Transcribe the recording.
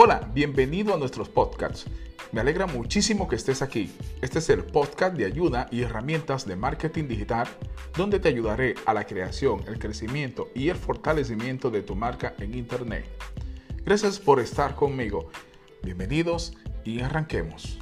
Hola, bienvenido a nuestros podcasts. Me alegra muchísimo que estés aquí. Este es el podcast de ayuda y herramientas de marketing digital donde te ayudaré a la creación, el crecimiento y el fortalecimiento de tu marca en Internet. Gracias por estar conmigo. Bienvenidos y arranquemos.